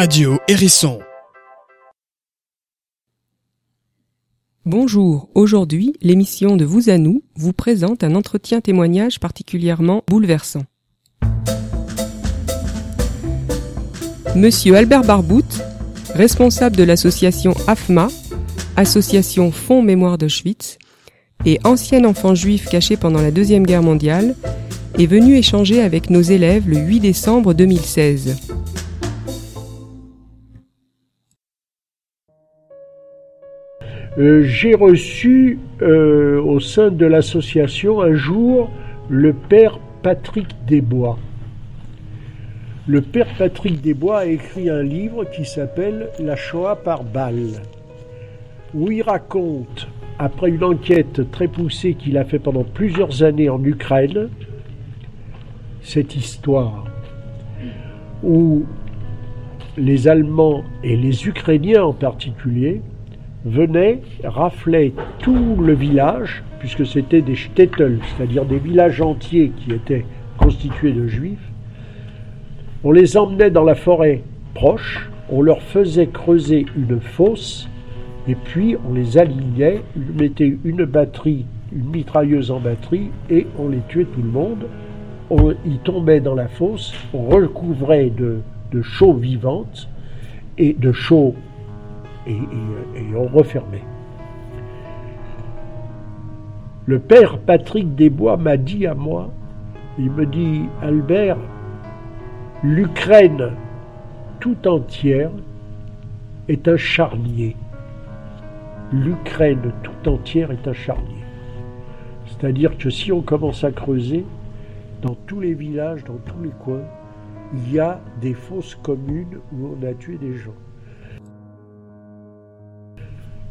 Radio Hérisson. Bonjour, aujourd'hui, l'émission de Vous à nous vous présente un entretien témoignage particulièrement bouleversant. Monsieur Albert Barbout, responsable de l'association AFMA, Association Fonds Mémoire d'Auschwitz, et ancien enfant juif caché pendant la Deuxième Guerre mondiale, est venu échanger avec nos élèves le 8 décembre 2016. J'ai reçu euh, au sein de l'association un jour le père Patrick Desbois. Le père Patrick Desbois a écrit un livre qui s'appelle La Shoah par balle, où il raconte, après une enquête très poussée qu'il a fait pendant plusieurs années en Ukraine, cette histoire où les Allemands et les Ukrainiens en particulier venaient, raflaient tout le village, puisque c'était des shtetl, c'est-à-dire des villages entiers qui étaient constitués de juifs. On les emmenait dans la forêt proche, on leur faisait creuser une fosse, et puis on les alignait, on mettait une batterie, une mitrailleuse en batterie, et on les tuait tout le monde. On, ils tombaient dans la fosse, on recouvrait de, de chaux vivantes, et de chaux et, on refermait. Le père Patrick Desbois m'a dit à moi, il me dit, Albert, l'Ukraine tout entière est un charnier. L'Ukraine tout entière est un charnier. C'est-à-dire que si on commence à creuser, dans tous les villages, dans tous les coins, il y a des fosses communes où on a tué des gens.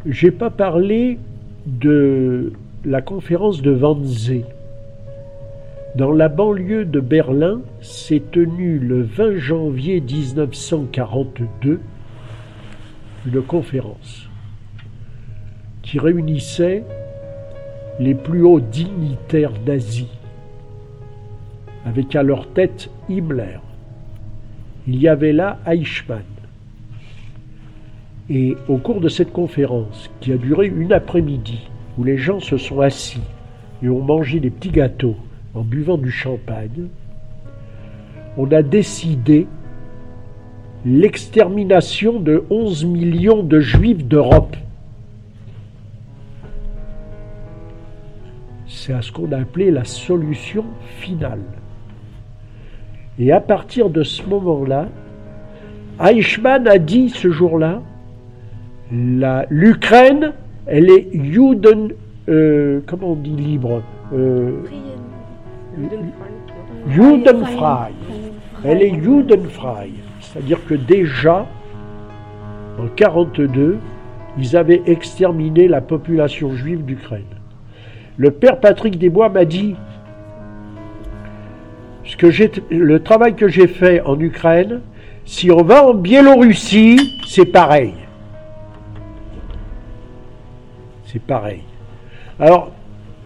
J'ai pas parlé de la conférence de Wannsee. Dans la banlieue de Berlin s'est tenue le 20 janvier 1942 une conférence qui réunissait les plus hauts dignitaires nazis, avec à leur tête Himmler. Il y avait là Eichmann, et au cours de cette conférence, qui a duré une après-midi, où les gens se sont assis et ont mangé des petits gâteaux en buvant du champagne, on a décidé l'extermination de 11 millions de juifs d'Europe. C'est à ce qu'on a appelé la solution finale. Et à partir de ce moment-là, Eichmann a dit ce jour-là, l'Ukraine, elle est Juden, euh, comment on dit libre euh, Judenfrei. Elle est Judenfrei. C'est-à-dire que déjà, en 1942, ils avaient exterminé la population juive d'Ukraine. Le père Patrick Desbois m'a dit ce que le travail que j'ai fait en Ukraine, si on va en Biélorussie, c'est pareil. C'est pareil. Alors,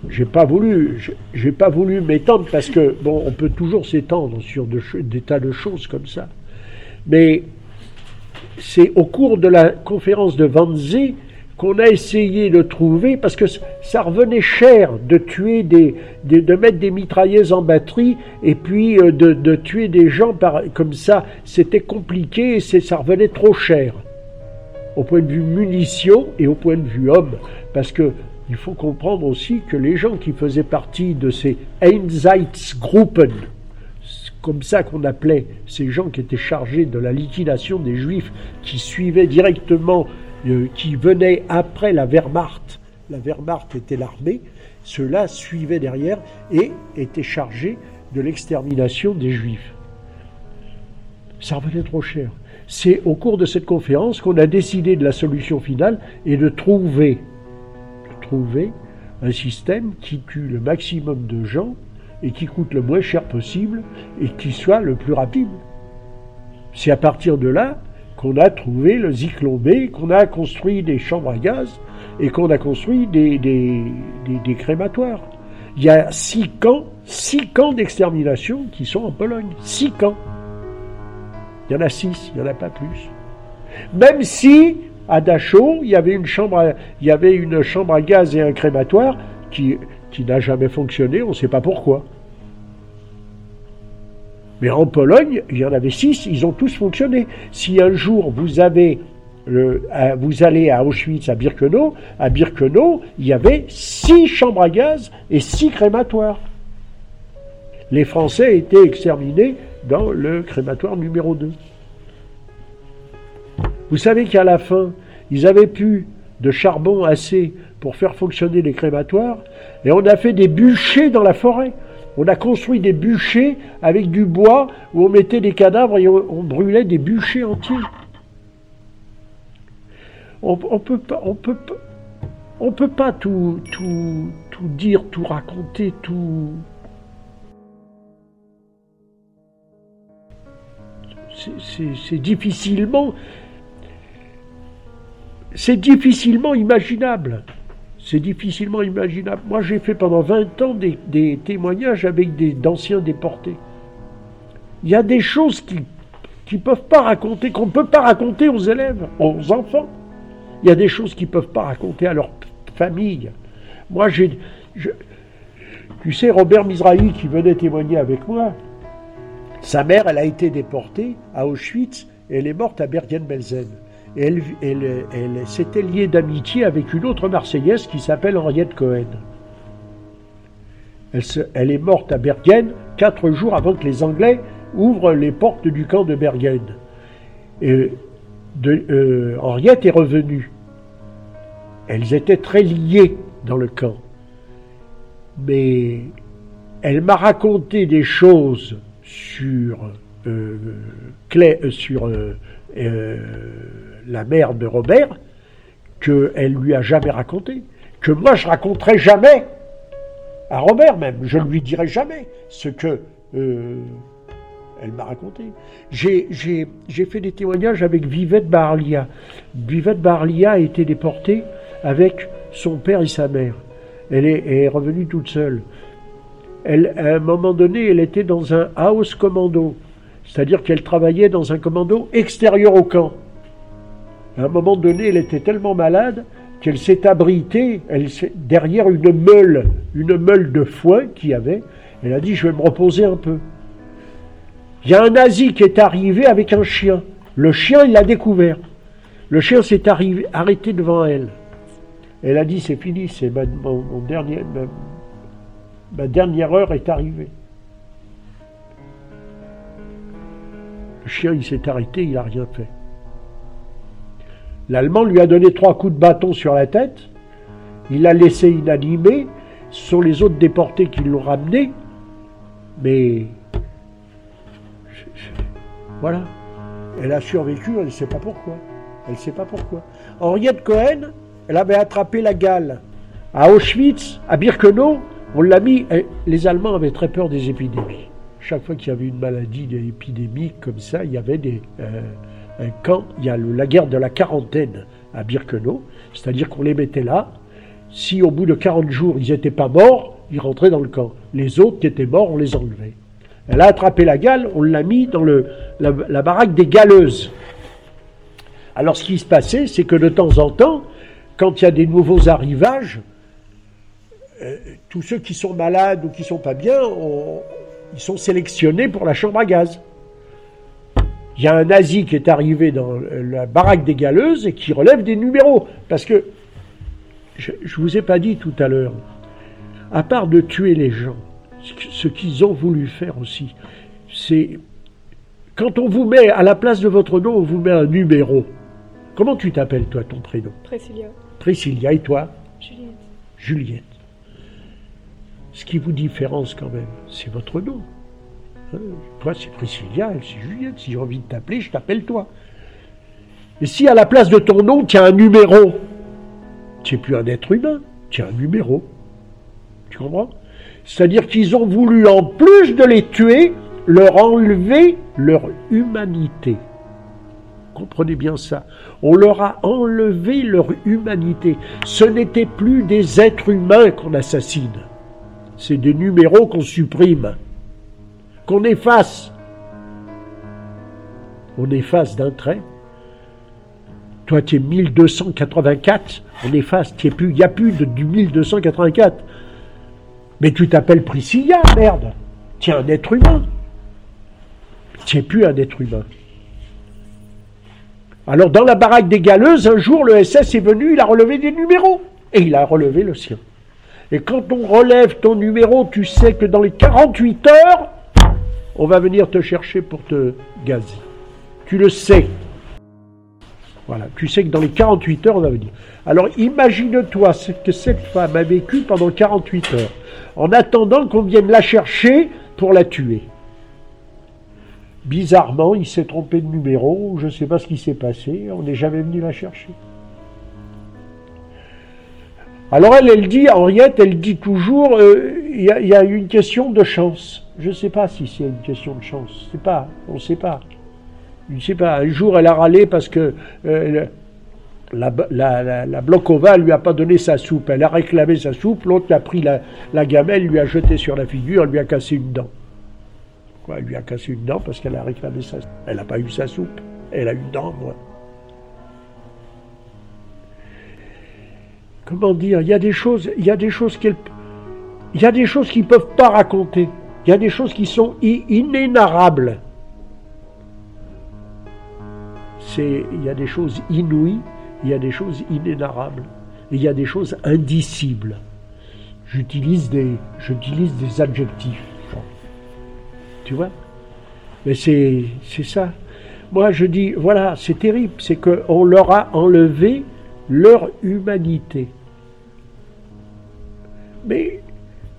j'ai pas voulu, j'ai pas voulu m'étendre parce que bon, on peut toujours s'étendre sur des tas de choses comme ça, mais c'est au cours de la conférence de Wannsee qu'on a essayé de trouver parce que ça revenait cher de tuer des, de, mettre des mitrailleuses en batterie et puis euh, de, tuer des gens par, comme ça, c'était compliqué et ça revenait trop cher au point de vue munitions et au point de vue hommes. Parce que il faut comprendre aussi que les gens qui faisaient partie de ces Einsatzgruppen, comme ça qu'on appelait ces gens qui étaient chargés de la liquidation des juifs, qui suivaient directement, euh, qui venaient après la Wehrmacht, la Wehrmacht était l'armée, ceux-là suivaient derrière et étaient chargés de l'extermination des juifs. Ça revenait trop cher. C'est au cours de cette conférence qu'on a décidé de la solution finale et de trouver, trouver un système qui tue le maximum de gens et qui coûte le moins cher possible et qui soit le plus rapide. C'est à partir de là qu'on a trouvé le Zyklon B, qu'on a construit des chambres à gaz et qu'on a construit des, crématoires. Il y a six camps, six camps d'extermination qui sont en Pologne. Six camps Il y en a six, il n'y en a pas plus. Même si, à Dachau, il y avait une chambre à, gaz et un crématoire qui, n'a jamais fonctionné, on ne sait pas pourquoi. Mais en Pologne, il y en avait six, ils ont tous fonctionné. Si un jour vous vous allez à Auschwitz, à Birkenau, à Birkenau, il y avait six chambres à gaz et six crématoires. Les Français étaient exterminés dans le crématoire numéro 2. Vous savez qu'à la fin, ils avaient plus de charbon assez pour faire fonctionner les crématoires, et on a fait des bûchers dans la forêt. On a construit des bûchers avec du bois où on mettait des cadavres et on, brûlait des bûchers entiers. On, on peut pas, on peut on peut pas tout, tout, tout dire, tout raconter, tout. C'est difficilement, c'est difficilement imaginable. C'est difficilement imaginable. Moi, j'ai fait pendant 20 ans des, témoignages avec d'anciens déportés. Il y a des choses qui ne peuvent pas raconter, qu'on ne peut pas raconter aux élèves, aux enfants. Il y a des choses qu'ils ne peuvent pas raconter à leur famille. Moi, j'ai. tu sais, Robert Mizrahi, qui venait témoigner avec moi, sa mère, elle a été déportée à Auschwitz et elle est morte à Bergen-Belsen elle, s'était liée d'amitié avec une autre Marseillaise qui s'appelle Henriette Cohen. Elle, est morte à Bergen quatre jours avant que les Anglais ouvrent les portes du camp de Bergen. Et euh, Henriette est revenue. Elles étaient très liées dans le camp. Mais elle m'a raconté des choses sur, euh, euh, sur la mère de Robert, qu'elle lui a jamais raconté, que moi je raconterai jamais à Robert même, je ne lui dirai jamais ce que euh, elle m'a raconté. J'ai fait des témoignages avec Vivette Barlia. Vivette Barlia a été déportée avec son père et sa mère. Elle est, revenue toute seule. À un moment donné, elle était dans un house commando, c'est-à-dire qu'elle travaillait dans un commando extérieur au camp. À un moment donné, elle était tellement malade qu'elle s'est abritée derrière une meule, une meule de foin qu'il y avait. Elle a dit Je vais me reposer un peu. Il y a un nazi qui est arrivé avec un chien. Le chien, il l'a découvert. Le chien s'est arrêté devant elle. Elle a dit C'est fini, c'est ma dernière heure est arrivée. Le chien, il s'est arrêté, il n'a rien fait. L'Allemand lui a donné trois coups de bâton sur la tête. Il l'a laissé inanimé. Ce sont les autres déportés qui l'ont ramené. Mais. Voilà. Elle a survécu, elle ne sait pas pourquoi. Elle ne sait pas pourquoi. Henriette Cohen, elle avait attrapé la gale. À Auschwitz, à Birkenau, on l'a mis. Les Allemands avaient très peur des épidémies. Chaque fois qu'il y avait une maladie, des épidémies comme ça, il y avait des. Euh, quand il y a la guerre de la quarantaine à Birkenau, c'est-à-dire qu'on les mettait là, si au bout de 40 jours ils n'étaient pas morts, ils rentraient dans le camp. Les autres qui étaient morts, on les enlevait. Elle a attrapé la gale, on l'a mis dans le, la, baraque des galeuses. Alors ce qui se passait, c'est que de temps en temps, quand il y a des nouveaux arrivages, euh, tous ceux qui sont malades ou qui sont pas bien, ils sont sélectionnés pour la chambre à gaz il y a un nazi qui est arrivé dans la baraque des galeuses et qui relève des numéros. Parce que, je ne vous ai pas dit tout à l'heure, à part de tuer les gens, ce qu'ils ont voulu faire aussi, c'est quand on vous met à la place de votre nom, on vous met un numéro. Comment tu t'appelles toi, ton prénom? Priscilla. Priscilla, et toi? Juliette. Juliette. Ce qui vous différence quand même, c'est votre nom. Toi, c'est Priscilla, elle, c'est Juliette. Si j'ai envie de t'appeler, je t'appelle toi. Et si à la place de ton nom, tu as un numéro, tu n'es plus un être humain, tu as un numéro. Tu comprends? C'est-à-dire qu'ils ont voulu, en plus de les tuer, leur enlever leur humanité. Comprenez bien ça. On leur a enlevé leur humanité. Ce n'était plus des êtres humains qu'on assassine. C'est des numéros qu'on supprime qu'on efface. on efface d'un trait. Toi, tu es 1284, on efface, il n'y a plus de, du 1284. Mais tu t'appelles Priscilla, merde. Tu es un être humain. Tu n'es plus un être humain. Alors, dans la baraque des galeuses, un jour, le SS est venu, il a relevé des numéros. Et il a relevé le sien. Et quand on relève ton numéro, tu sais que dans les 48 heures, on va venir te chercher pour te gazer. Tu le sais. Voilà, tu sais que dans les 48 heures, on va venir. Alors imagine-toi ce que cette femme a vécu pendant 48 heures, en attendant qu'on vienne la chercher pour la tuer. Bizarrement, il s'est trompé de numéro, je ne sais pas ce qui s'est passé, on n'est jamais venu la chercher. Alors elle, elle dit, Henriette, elle dit toujours, euh, il y, a une question de chance. Je ne sais pas si c'est une question de chance, c'est pas, on ne sait pas. Je ne sais pas, un jour elle a râlé parce que euh, la, la, lui a pas donné sa soupe. Elle a réclamé sa soupe, l'autre a pris la, gamelle, lui a jeté sur la figure, lui a cassé une dent. Quoi, elle lui a cassé une dent parce qu'elle a réclamé sa. Elle n'a pas eu sa soupe, elle a une dent, moi. Comment dire Il y a des choses, il y a des choses qu'elle, il y a des choses qu'ils peuvent pas raconter. Il y a des choses qui sont inénarrables. C'est, il y a des choses inouïes, il y a des choses inénarrables, il y a des choses indicibles. J'utilise des, adjectifs. Tu vois? Mais c'est ça. Moi, je dis, voilà, c'est terrible, c'est qu'on leur a enlevé leur humanité. Mais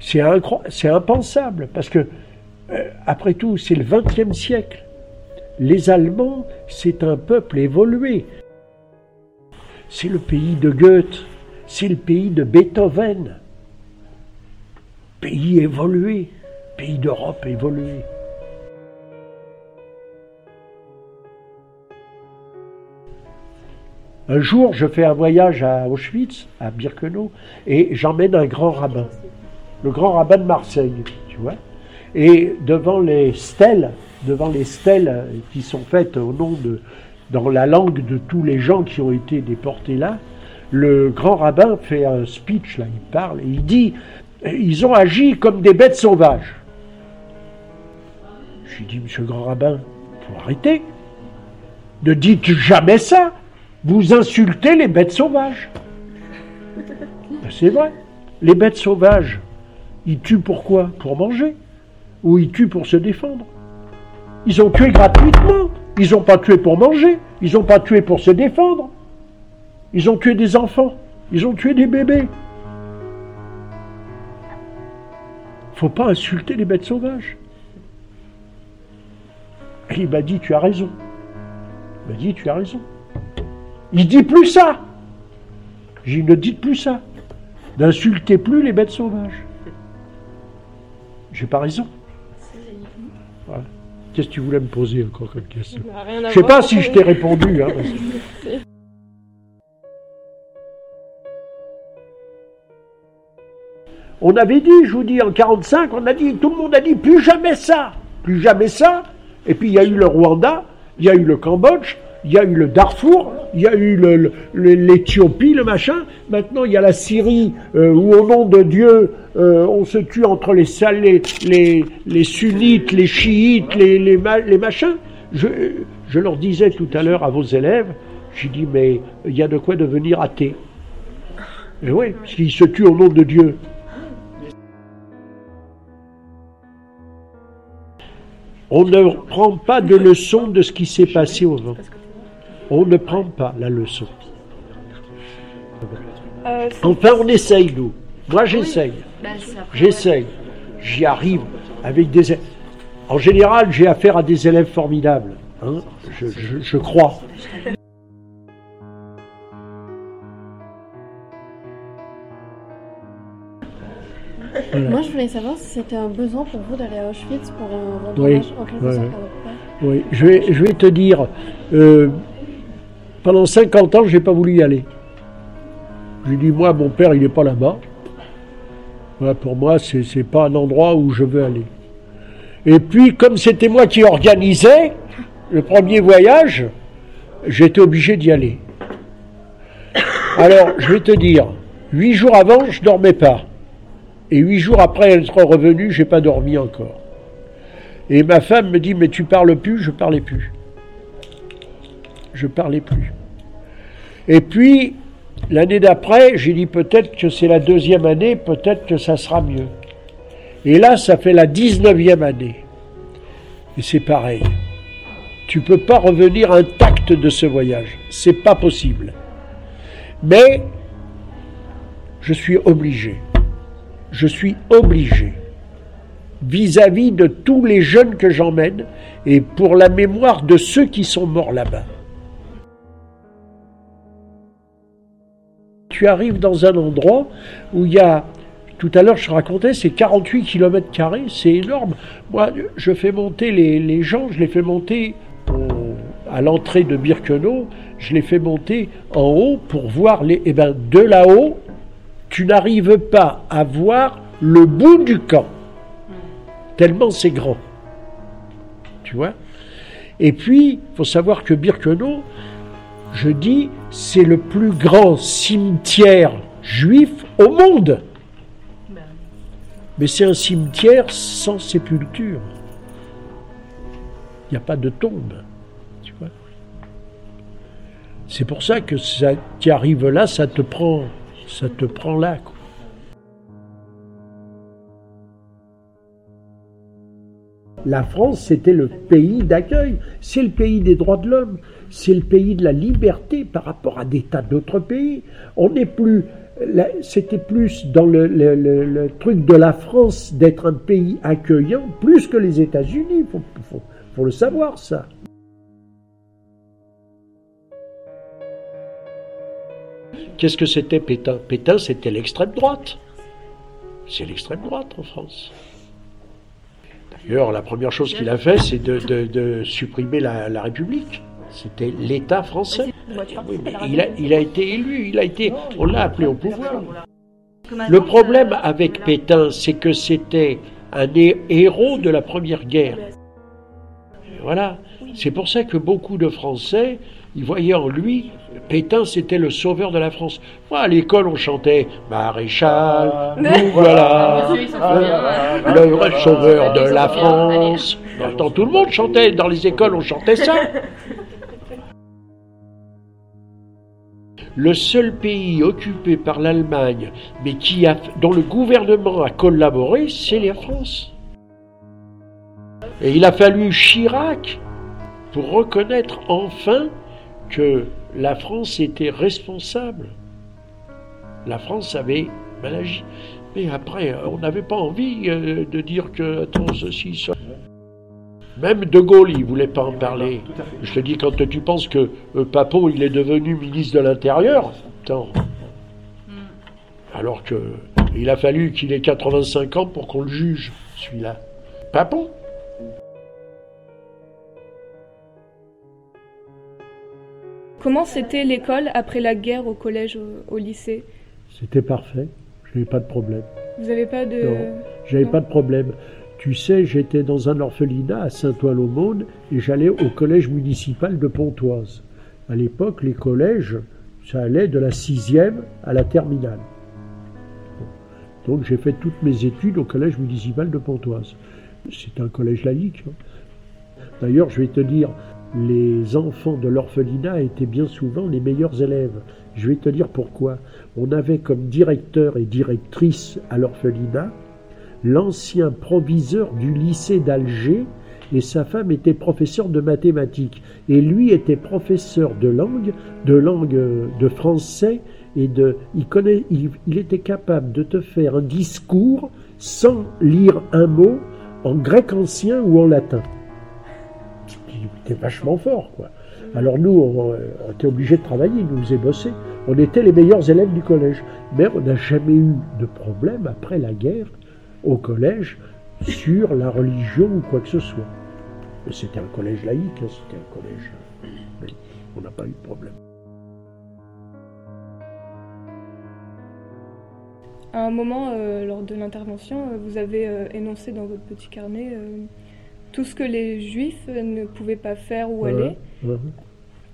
c'est, impensable, parce que, euh, après tout, c'est le XXe siècle. Les Allemands, c'est un peuple évolué. C'est le pays de Goethe, c'est le pays de Beethoven. Pays évolué, pays d'Europe évolué. Un jour, je fais un voyage à Auschwitz, à Birkenau, et j'emmène un grand rabbin, le grand rabbin de Marseille, tu vois. Et devant les stèles, devant les stèles qui sont faites au nom de, dans la langue de tous les gens qui ont été déportés là, le grand rabbin fait un speech, là, il parle, et il dit, ils ont agi comme des bêtes sauvages. Je lui dis, monsieur le grand rabbin, faut arrêter. Ne dites jamais ça. Vous insultez les bêtes sauvages. Ben, c'est vrai. Les bêtes sauvages, ils tuent pourquoi Pour manger. Ou ils tuent pour se défendre. Ils ont tué gratuitement. Ils n'ont pas tué pour manger. Ils n'ont pas tué pour se défendre. Ils ont tué des enfants. Ils ont tué des bébés. Faut pas insulter les bêtes sauvages. Et il m'a dit, tu as raison. Il m'a dit, tu as raison. Il dit plus ça. J'ai ne dites plus ça. N'insultez plus les bêtes sauvages. J'ai pas raison. Voilà. Qu'est-ce que tu voulais me poser encore comme question Je sais pas si je t'ai répondu. Hein, On avait dit, je vous dis, en 45, on a dit, tout le monde a dit, plus jamais ça, plus jamais ça. Et puis il y a eu le Rwanda, il y a eu le Cambodge, il y a eu le Darfour, il y a eu l'Éthiopie, le, machin. Maintenant, il y a la Syrie euh, où, au nom de Dieu, euh, on se tue entre les, les, les, sunnites, les chiites, les, machins. Je, je leur disais tout à l'heure à vos élèves, j'ai dit, mais il y a de quoi devenir athée. Et oui, parce qu'ils se tuent au nom de Dieu. On ne prend pas de leçon de ce qui s'est passé au vent. On ne prend pas la leçon. Euh, enfin, on essaye, nous. Moi, j'essaye. Bah, j'essaye. J'y arrive avec des. En général, j'ai affaire à des élèves formidables. Hein. je, crois. Moi, je voulais savoir si c'était un besoin pour vous d'aller à Auschwitz pour un voyage en quelque sorte. Oui, je vais, je vais te dire, euh, pendant 50 ans, je n'ai pas voulu y aller. J'ai dit, moi, mon père, il n'est pas là-bas. pour moi, ce n'est pas un endroit où je veux aller. Et puis, comme c'était moi qui organisais, le premier voyage, j'étais obligé d'y aller. Alors, je vais te dire, huit jours avant, je dormais pas. Et huit jours après être revenu, j'ai pas dormi encore. Et ma femme me dit, mais tu parles plus, je parlais plus. Je parlais plus. Et puis, l'année d'après, j'ai dit peut-être que c'est la deuxième année, peut-être que ça sera mieux. Et là, ça fait la 19e année. Et c'est pareil. Tu peux pas revenir intact de ce voyage. C'est pas possible. Mais je suis obligé. Je suis obligé vis-à-vis de tous les jeunes que j'emmène et pour la mémoire de ceux qui sont morts là-bas. Tu arrives dans un endroit où il y a tout à l'heure, je racontais, c'est 48 km, c'est énorme. Moi, je fais monter les, gens, je les fais monter à l'entrée de Birkenau, je les fais monter en haut pour voir les. Eh bien, de là-haut, tu n'arrives pas à voir le bout du camp, tellement c'est grand. Tu vois? Et puis, il faut savoir que Birkenau, je dis, c'est le plus grand cimetière juif au monde. Mais c'est un cimetière sans sépulture. Il n'y a pas de tombe. C'est pour ça que ça, tu arrives là, ça te prend, ça te prend là. La France, c'était le pays d'accueil, c'est le pays des droits de l'homme, c'est le pays de la liberté par rapport à des tas d'autres pays. On n'est plus c'était plus dans le, truc de la France d'être un pays accueillant, plus que les États-Unis. Il faut, le savoir, ça. Qu'est-ce que c'était Pétain? Pétain, c'était l'extrême droite. C'est l'extrême droite en France. D'ailleurs, la première chose qu'il a fait, c'est de, supprimer la République. C'était l'État français. il, a, il a été élu, il a été, on l'a appelé au pouvoir. Le problème avec Pétain, c'est que c'était un héros de la Première Guerre. Voilà. C'est pour ça que beaucoup de Français, ils voyaient en lui, Pétain, c'était le sauveur de la France. Moi, à l'école, on chantait Maréchal, nous voilà, le sauveur de la France. tout le monde chantait, dans les écoles, on chantait ça. le seul pays occupé par l'Allemagne, mais qui a, dont le gouvernement a collaboré, c'est la France. Et il a fallu Chirac pour reconnaître enfin que la France était responsable. La France avait mal agi. Mais après, on n'avait pas envie euh, de dire que, attends, ceci, ça. Même De Gaulle, il ne voulait pas en parler. Je te dis, quand tu penses que euh, Papon, il est devenu ministre de l'Intérieur, attends. Hmm. Alors que il a fallu qu'il ait 85 ans pour qu'on le juge, celui-là. Papon Comment c'était l'école après la guerre au collège, au, lycée? C'était parfait. Je n'avais pas de problème. Vous n'avez pas de. Non, j'avais pas de problème. Tu sais, j'étais dans un orphelinat à Saint-Ouen-l'Aumône et j'allais au collège municipal de Pontoise. À l'époque, les collèges, ça allait de la sixième à la terminale. Donc j'ai fait toutes mes études au collège municipal de Pontoise. C'est un collège laïque. Hein. D'ailleurs, je vais te dire, les enfants de l'orphelinat étaient bien souvent les meilleurs élèves. Je vais te dire pourquoi. On avait comme directeur et directrice à l'orphelinat l'ancien proviseur du lycée d'Alger, et sa femme était professeure de mathématiques. Et lui était professeur de langue, de langue euh, de français, et de, il, connaît, il, était capable de te faire un discours sans lire un mot en grec ancien ou en latin. Il était vachement fort, quoi. Alors nous, on, était obligés de travailler, nous faisait bosser. On était les meilleurs élèves du collège. Mais on n'a jamais eu de problème après la guerre au collège sur la religion ou quoi que ce soit. C'était un collège laïque, hein, c'était un collège. Euh, on n'a pas eu de problème. À un moment, euh, lors de l'intervention, euh, vous avez énoncé dans votre petit carnet tout ce que les juifs ne pouvaient pas faire ou aller.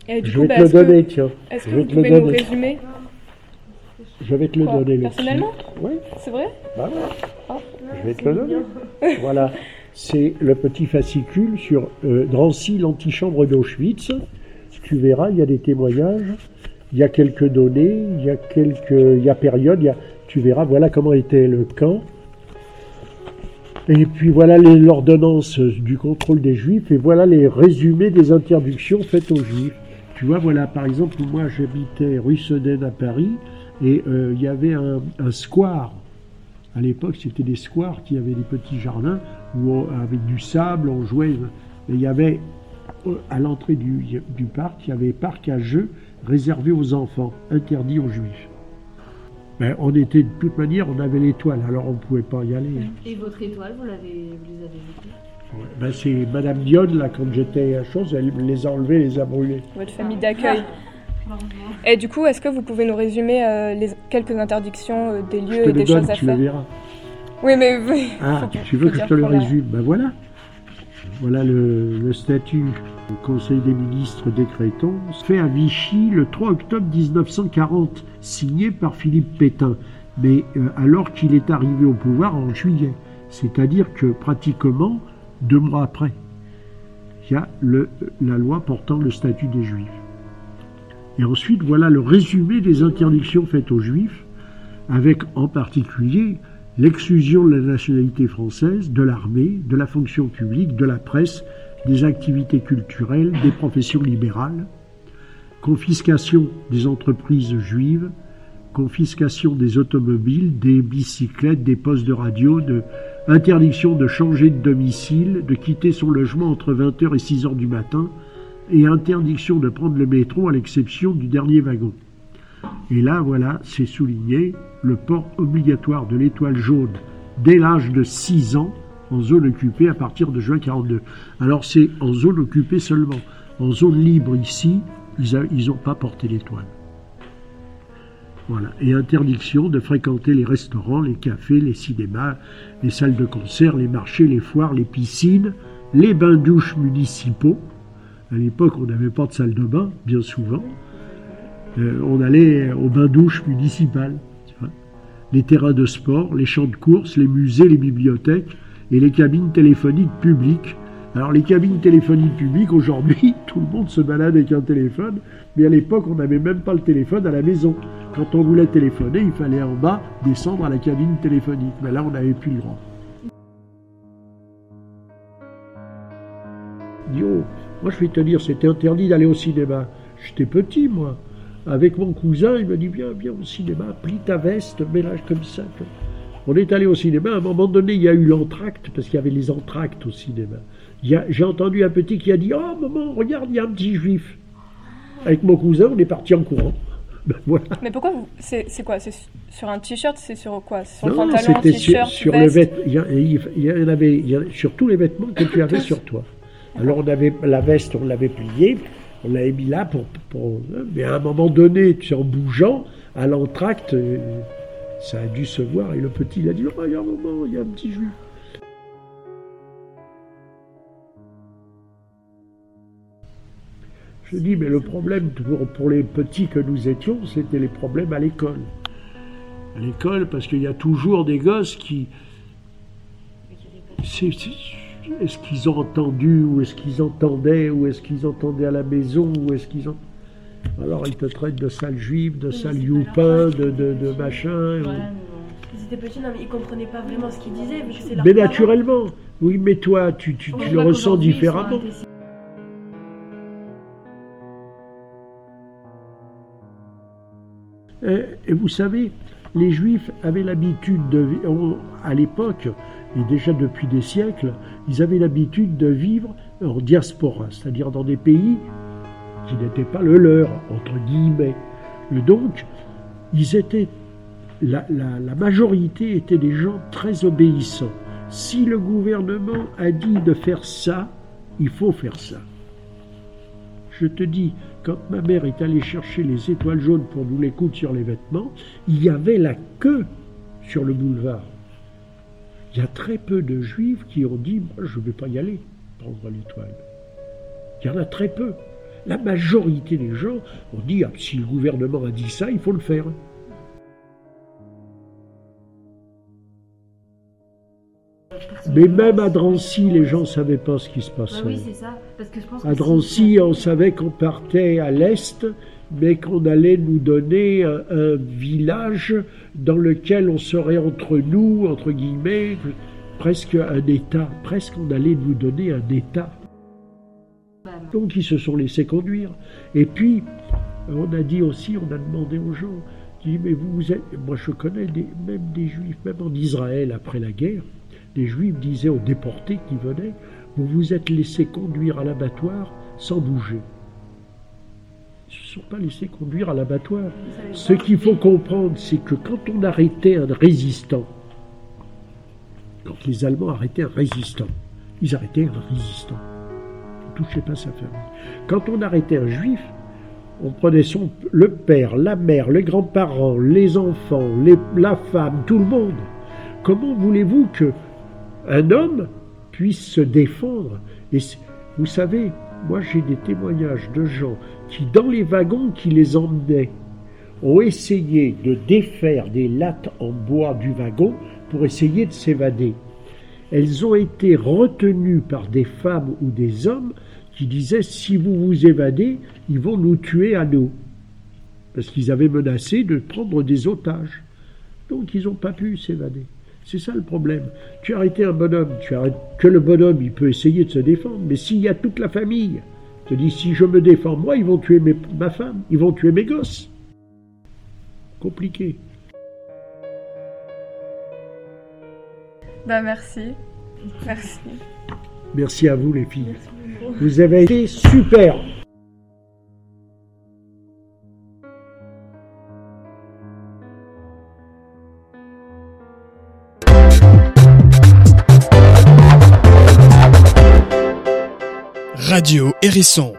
Et du je vais te le donner, tiens. Est-ce que vous pouvez nous résumer? Je vais te le donner. Personnellement? Oui. C'est vrai? Bah, ah, Je vais te le donner. voilà. C'est le petit fascicule sur euh, Drancy, l'antichambre d'Auschwitz. Tu verras, il y a des témoignages, il y a quelques données, il y a quelques, il y a période, il y a, tu verras, voilà comment était le camp. Et puis voilà l'ordonnance du contrôle des juifs et voilà les résumés des interdictions faites aux juifs. Tu vois, voilà, par exemple, moi j'habitais rue Sedaine à Paris et euh, il y avait un, square. À l'époque, c'était des squares qui avaient des petits jardins où avec du sable, on jouait. Et il y avait euh, à l'entrée du, du parc, il y avait parc à jeux réservé aux enfants, interdit aux juifs. Ben, on était de toute manière, on avait l'étoile, alors on ne pouvait pas y aller. Et votre étoile, vous, l'avez, vous les avez ben, C'est Madame Dionne, là, quand j'étais à chose, elle les a enlevés, les a brûlés. Votre famille d'accueil. Et du coup, est-ce que vous pouvez nous résumer euh, les, quelques interdictions euh, des lieux et des choses à tu faire le verras. Oui, mais. Ah, tu veux que je te le résume Ben voilà. Voilà le, statut du Conseil des ministres décrétant, fait à Vichy le 3 octobre 1940, signé par Philippe Pétain, mais euh, alors qu'il est arrivé au pouvoir en juillet. C'est-à-dire que pratiquement deux mois après, il y a le, la loi portant le statut des Juifs. Et ensuite, voilà le résumé des interdictions faites aux Juifs, avec en particulier l'exclusion de la nationalité française, de l'armée, de la fonction publique, de la presse, des activités culturelles, des professions libérales, confiscation des entreprises juives, confiscation des automobiles, des bicyclettes, des postes de radio, interdiction de changer de domicile, de quitter son logement entre 20h et 6h du matin, et interdiction de prendre le métro à l'exception du dernier wagon. Et là, voilà, c'est souligné, le port obligatoire de l'étoile jaune dès l'âge de 6 ans en zone occupée à partir de juin 42. Alors c'est en zone occupée seulement. En zone libre ici, ils n'ont pas porté l'étoile. Voilà. Et interdiction de fréquenter les restaurants, les cafés, les cinémas, les salles de concert, les marchés, les foires, les piscines, les bains-douches municipaux. À l'époque, on n'avait pas de salle de bain, bien souvent. Euh, on allait au bain-douche municipal. Les terrains de sport, les champs de course, les musées, les bibliothèques et les cabines téléphoniques publiques. Alors les cabines téléphoniques publiques, aujourd'hui, tout le monde se balade avec un téléphone, mais à l'époque, on n'avait même pas le téléphone à la maison. Quand on voulait téléphoner, il fallait en bas descendre à la cabine téléphonique. Mais là, on n'avait plus le droit. Yo, moi je vais te dire, c'était interdit d'aller au cinéma. J'étais petit, moi avec mon cousin, il me dit Viens, viens au cinéma, plie ta veste, mélange comme ça. On est allé au cinéma, à un moment donné, il y a eu l'entracte, parce qu'il y avait les entractes au cinéma. J'ai entendu un petit qui a dit Oh, maman, regarde, il y a un petit juif. Avec mon cousin, on est parti en courant. Ben, voilà. Mais pourquoi vous... C'est quoi C'est sur un t-shirt C'est sur quoi? Sur le pantalon, t-shirt sur, le vêtement. Il y, en avait sur tous les vêtements que tu avais sur toi. Alors on avait la veste, on l'avait pliée, on l'avait mis là pour, Mais à un moment donné, en bougeant, à l'entracte, euh, ça a dû se voir. Et le petit, il a dit Oh, il y a un moment, il y a un petit juif. Je dis, mais le problème pour, pour les petits que nous étions, c'était les problèmes à l'école. À l'école, parce qu'il y a toujours des gosses qui. C'est, est-ce qu'ils ont entendu, ou est-ce qu'ils entendaient, ou est-ce qu'ils entendaient à la maison, ou est-ce qu'ils ont... Alors ils te traitent de sale juif, de sale youpin, de, de, de, machin. Ils étaient petits, non, mais ils comprenaient pas vraiment ce qu'ils disaient. Mais, naturellement, oui, mais toi, tu, tu, tu le ressens différemment. Et, et vous savez, les juifs avaient l'habitude de, à l'époque, et déjà depuis des siècles, ils avaient l'habitude de vivre en diaspora, c'est-à-dire dans des pays qui n'étaient pas le leur, entre guillemets. Et donc, ils étaient, la, majorité étaient des gens très obéissants. Si le gouvernement a dit de faire ça, il faut faire ça. Je te dis, quand ma mère est allée chercher les étoiles jaunes pour nous les coudre sur les vêtements, il y avait la queue sur le boulevard. Il y a très peu de juifs qui ont dit Moi, je ne vais pas y aller. prendre l'étoile. Il y en a très peu. La majorité des gens ont dit ah, si le gouvernement a dit ça, il faut le faire. Mais même à Drancy, les gens ne savaient pas ce qui se passait. Bah oui, c'est ça. Parce que je pense à Drancy, on savait qu'on partait à l'est, mais qu'on allait nous donner un, village dans lequel on serait entre nous, entre guillemets, presque un État. Presque on allait nous donner un État. Donc ils se sont laissés conduire. Et puis, on a dit aussi, on a demandé aux gens, dit, mais vous, êtes, moi je connais même des juifs, même en Israël après la guerre, les Juifs disaient aux déportés qui venaient, vous vous êtes laissés conduire à l'abattoir sans bouger. Ils ne se sont pas laissés conduire à l'abattoir. Ce qu'il faut comprendre, c'est que quand on arrêtait un résistant, quand les Allemands arrêtaient un résistant, ils arrêtaient un résistant. Ils ne touchaient pas sa famille. Quand on arrêtait un juif, on prenait son, le père, la mère, les grands-parents, les enfants, la femme, tout le monde. Comment voulez-vous que un homme puisse se défendre? Et vous savez, moi j'ai des témoignages de gens qui, dans les wagons qui les emmenaient, ont essayé de défaire des lattes en bois du wagon pour essayer de s'évader. Elles ont été retenues par des femmes ou des hommes qui disaient si vous vous évadez, ils vont nous tuer à nous. Parce qu'ils avaient menacé de prendre des otages. Donc ils n'ont pas pu s'évader. C'est ça le problème. Tu as un bonhomme, tu arrêtes que le bonhomme, il peut essayer de se défendre, mais s'il y a toute la famille, te dis si je me défends moi, ils vont tuer ma femme, ils vont tuer mes gosses. Compliqué. Bah merci. Merci. Merci à vous les filles. Vous avez été super. Radio Hérisson